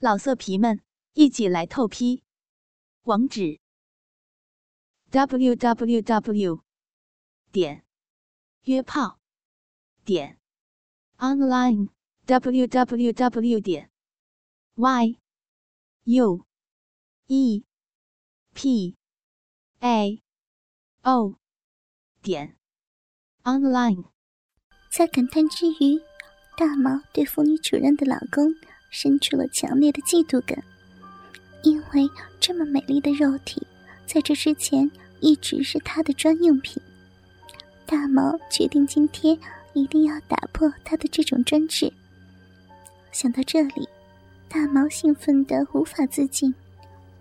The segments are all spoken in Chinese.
老色皮们，一起来透批！网址：w w w 点约炮点 online w w w 点 y u e p a o 点 online。在感叹之余，大毛对妇女主任的老公。生出了强烈的嫉妒感，因为这么美丽的肉体，在这之前一直是他的专用品。大毛决定今天一定要打破他的这种专制。想到这里，大毛兴奋得无法自禁。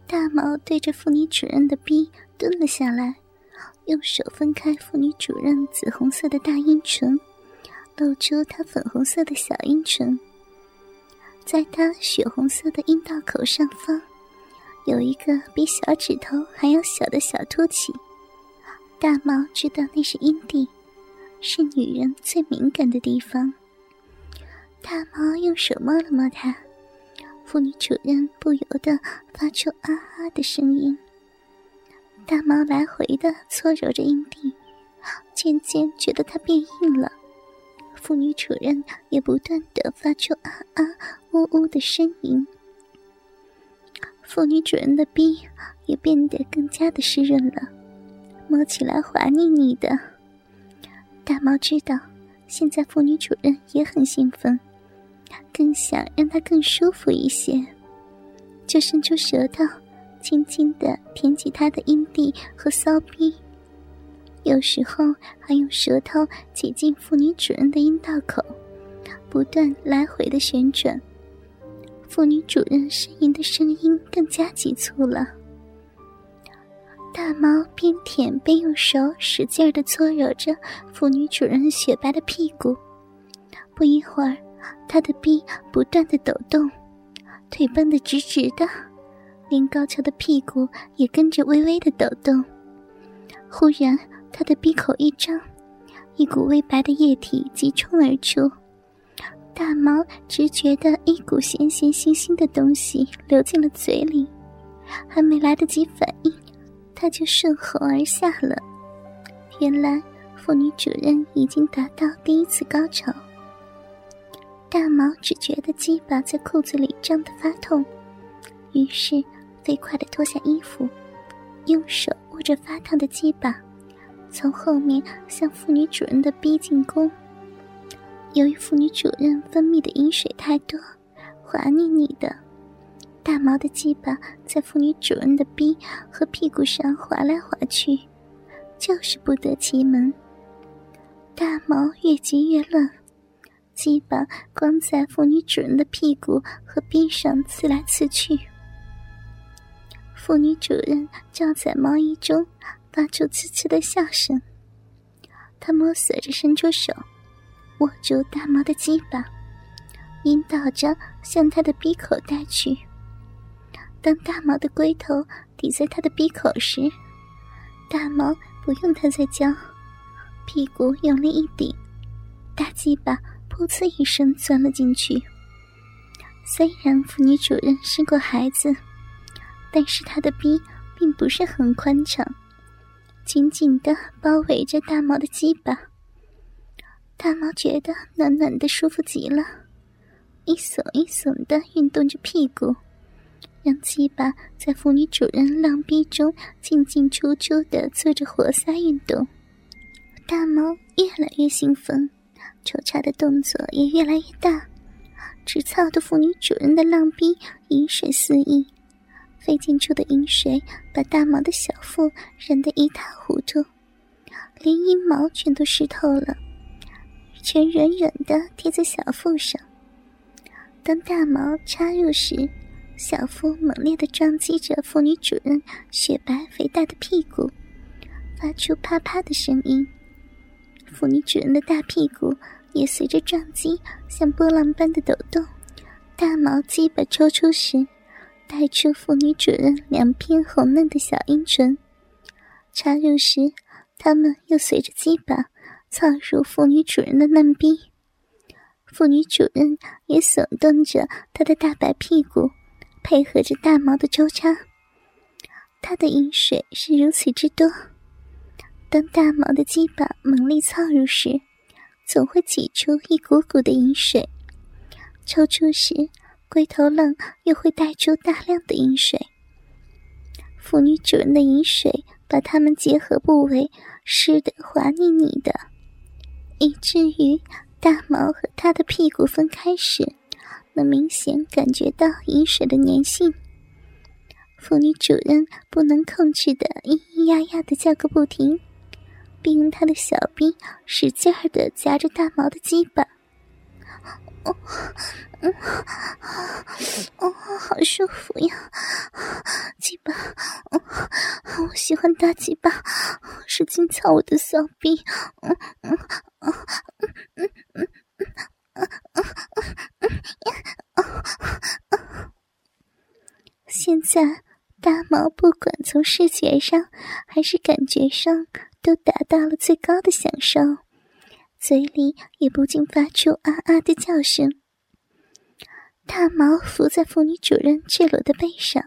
大毛对着妇女主任的逼蹲了下来，用手分开妇女主任紫红色的大阴唇，露出她粉红色的小阴唇。在他血红色的阴道口上方，有一个比小指头还要小的小凸起。大毛知道那是阴蒂，是女人最敏感的地方。大毛用手摸了摸它，妇女主任不由得发出啊啊的声音。大毛来回的搓揉着阴蒂，渐渐觉得它变硬了。妇女主任也不断的发出啊啊呜呜的呻吟，妇女主人的逼也变得更加的湿润了，摸起来滑腻腻的。大毛知道，现在妇女主人也很兴奋，更想让她更舒服一些，就伸出舌头，轻轻的舔起她的阴蒂和骚逼。有时候还用舌头挤进妇女主人的阴道口，不断来回的旋转。妇女主人呻吟的声音更加急促了。大毛边舔边用手使劲的搓揉着妇女主人雪白的屁股。不一会儿，他的臂不断的抖动，腿绷得直直的，连高桥的屁股也跟着微微的抖动。忽然。他的闭口一张，一股微白的液体急冲而出。大毛只觉得一股咸咸腥腥的东西流进了嘴里，还没来得及反应，他就顺喉而下了。原来妇女主任已经达到第一次高潮。大毛只觉得鸡巴在裤子里胀得发痛，于是飞快地脱下衣服，用手握着发烫的鸡巴。从后面向妇女主人的逼进攻。由于妇女主人分泌的饮水太多，滑腻腻的，大毛的鸡巴在妇女主人的逼和屁股上滑来滑去，就是不得其门。大毛越急越乱，鸡巴光在妇女主人的屁股和逼上刺来刺去。妇女主人罩在毛衣中。发出呲呲的笑声，他摸索着伸出手，握住大毛的鸡巴，引导着向他的鼻口带去。当大毛的龟头抵在他的鼻口时，大毛不用他再教，屁股用力一顶，大鸡巴噗呲一声钻了进去。虽然妇女主人生过孩子，但是她的鼻并不是很宽敞。紧紧的包围着大毛的鸡巴，大毛觉得暖暖的，舒服极了，一耸一耸的运动着屁股，让鸡巴在妇女主人浪逼中进进出出的做着活塞运动。大毛越来越兴奋，抽插的动作也越来越大，直操的妇女主人的浪逼饮水四溢。飞溅出的饮水把大毛的小腹染得一塌糊涂，连阴毛全都湿透了，全软软的贴在小腹上。当大毛插入时，小腹猛烈的撞击着妇女主人雪白肥大的屁股，发出啪啪的声音。妇女主人的大屁股也随着撞击像波浪般的抖动。大毛鸡巴抽出时。带出妇女主人两片红嫩的小阴唇，插入时，它们又随着鸡巴操入妇女主人的嫩逼。妇女主人也耸动着她的大白屁股，配合着大毛的周插。她的饮水是如此之多，当大毛的鸡巴猛力操入时，总会挤出一股股的饮水；抽出时，龟头浪又会带出大量的饮水。妇女主人的饮水把它们结合部位湿得滑腻腻的，以至于大毛和他的屁股分开时，能明显感觉到饮水的粘性。妇女主人不能控制的咿咿呀呀的叫个不停，并用她的小臂使劲儿的夹着大毛的鸡巴。哦，嗯，哦，好舒服呀，鸡巴，哦，我喜欢大鸡巴，使劲操我的小臂。嗯嗯嗯嗯嗯嗯嗯嗯，现在。大毛不管从视觉上还是感觉上都达到了最高的享受，嘴里也不禁发出啊啊的叫声。大毛伏在妇女主任赤裸的背上，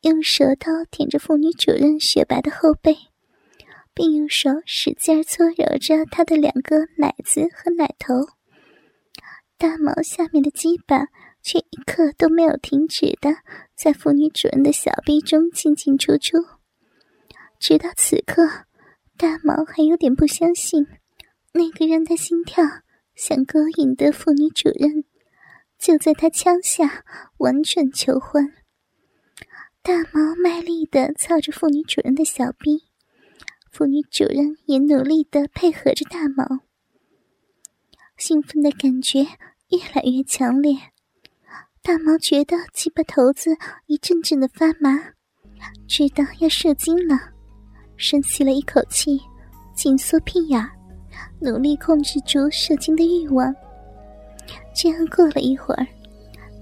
用舌头舔着妇女主任雪白的后背，并用手使劲搓揉着她的两个奶子和奶头。大毛下面的鸡巴。却一刻都没有停止的在妇女主人的小臂中进进出出，直到此刻，大毛还有点不相信，那个让他心跳想勾引的妇女主任，就在他枪下完全求婚。大毛卖力的操着妇女主人的小臂，妇女主人也努力的配合着大毛，兴奋的感觉越来越强烈。大毛觉得鸡巴头子一阵阵的发麻，知道要射精了，深吸了一口气，紧缩屁眼，努力控制住射精的欲望。这样过了一会儿，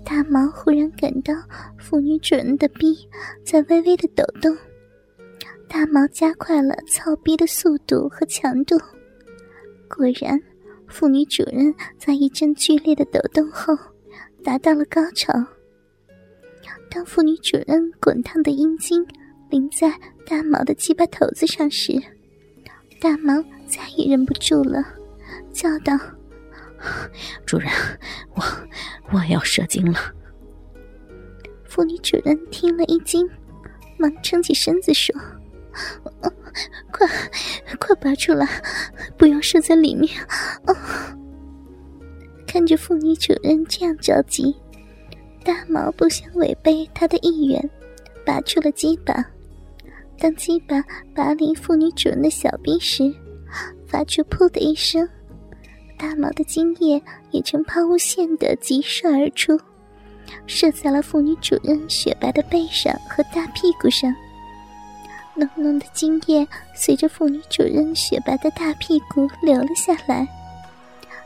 大毛忽然感到妇女主人的臂在微微的抖动，大毛加快了操逼的速度和强度。果然，妇女主人在一阵剧烈的抖动后。达到了高潮。当妇女主人滚烫的阴茎淋在大毛的鸡巴头子上时，大毛再也忍不住了，叫道：“主人，我我要射精了。”妇女主人听了一惊，忙撑起身子说：“快快拔出来，不要射在里面。”看着妇女主人这样着急，大毛不想违背他的意愿，拔出了鸡巴。当鸡巴拔离妇女主人的小臂时，发出“噗”的一声，大毛的精液也呈抛物线的急射而出，射在了妇女主人雪白的背上和大屁股上。浓浓的精液随着妇女主人雪白的大屁股流了下来。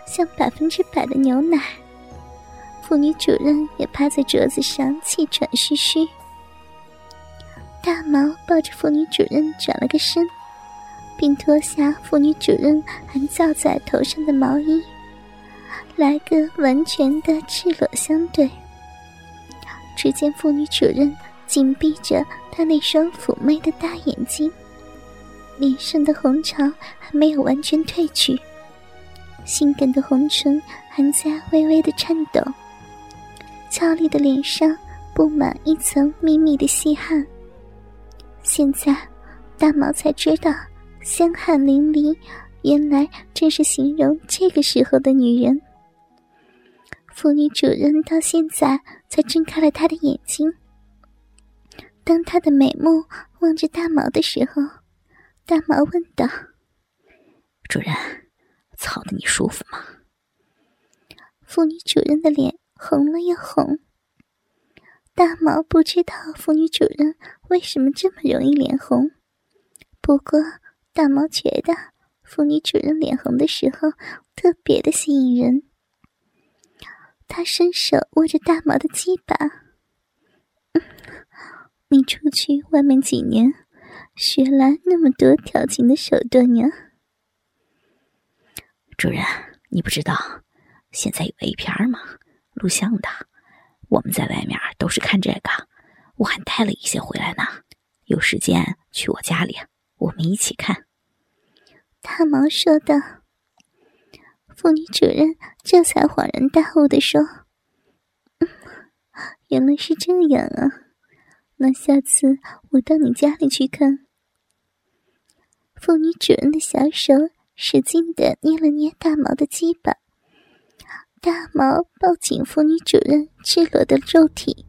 像百分之百的牛奶，妇女主任也趴在桌子上气喘吁吁。大毛抱着妇女主任转了个身，并脱下妇女主任还罩在头上的毛衣，来个完全的赤裸相对。只见妇女主任紧闭着她那双妩媚的大眼睛，脸上的红潮还没有完全褪去。性感的红唇还在微微的颤抖，俏丽的脸上布满一层密密的细汗。现在，大毛才知道“香汗淋漓”原来正是形容这个时候的女人。妇女主人到现在才睁开了她的眼睛。当她的美目望着大毛的时候，大毛问道：“主人。”操的你舒服吗？妇女主人的脸红了又红。大毛不知道妇女主人为什么这么容易脸红，不过大毛觉得妇女主人脸红的时候特别的吸引人。他伸手握着大毛的鸡巴，你出去外面几年，学来那么多调情的手段呀？主人，你不知道现在有 A 片吗？录像的，我们在外面都是看这个，我还带了一些回来呢。有时间去我家里，我们一起看。”大毛说道。妇女主任这才恍然大悟的说：“原来是这样啊，那下次我到你家里去看。”妇女主人的小手使劲的捏了捏大毛的鸡巴，大毛抱紧妇女主任赤裸的肉体，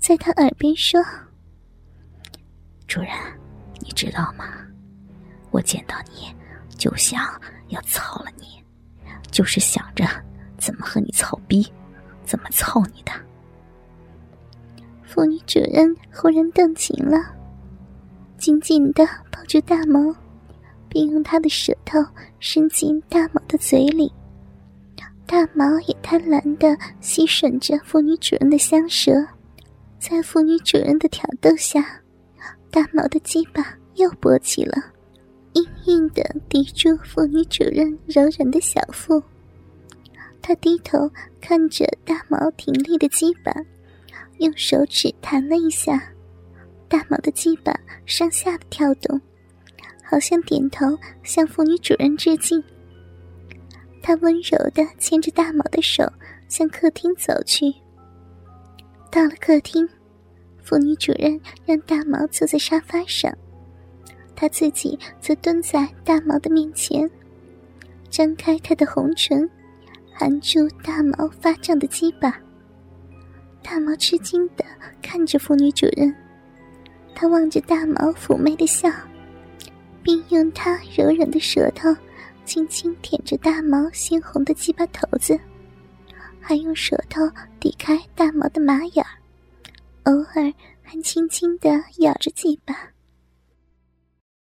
在他耳边说：“主人，知道吗？我见到你就想要操了你。”就是想着怎么和你操逼，怎么操你的。妇女主人忽然动情了，紧紧的抱住大毛，并用他的舌头伸进大毛的嘴里。大毛也贪婪的吸吮着妇女主人的香舌，在妇女主人的挑逗下，大毛的鸡巴又勃起了。硬硬的抵住妇女主任柔软的小腹，他低头看着大毛挺立的鸡巴，用手指弹了一下，大毛的鸡巴上下的跳动，好像点头向妇女主任致敬。他温柔的牵着大毛的手向客厅走去。到了客厅，妇女主任让大毛坐在沙发上。他自己则蹲在大毛的面前，张开他的红唇，含住大毛发胀的鸡巴。大毛吃惊的看着妇女主人，他望着大毛妩媚的笑，并用他柔软的舌头轻轻舔着大毛鲜红的鸡巴头子，还用舌头抵开大毛的马眼儿，偶尔还轻轻的咬着鸡巴。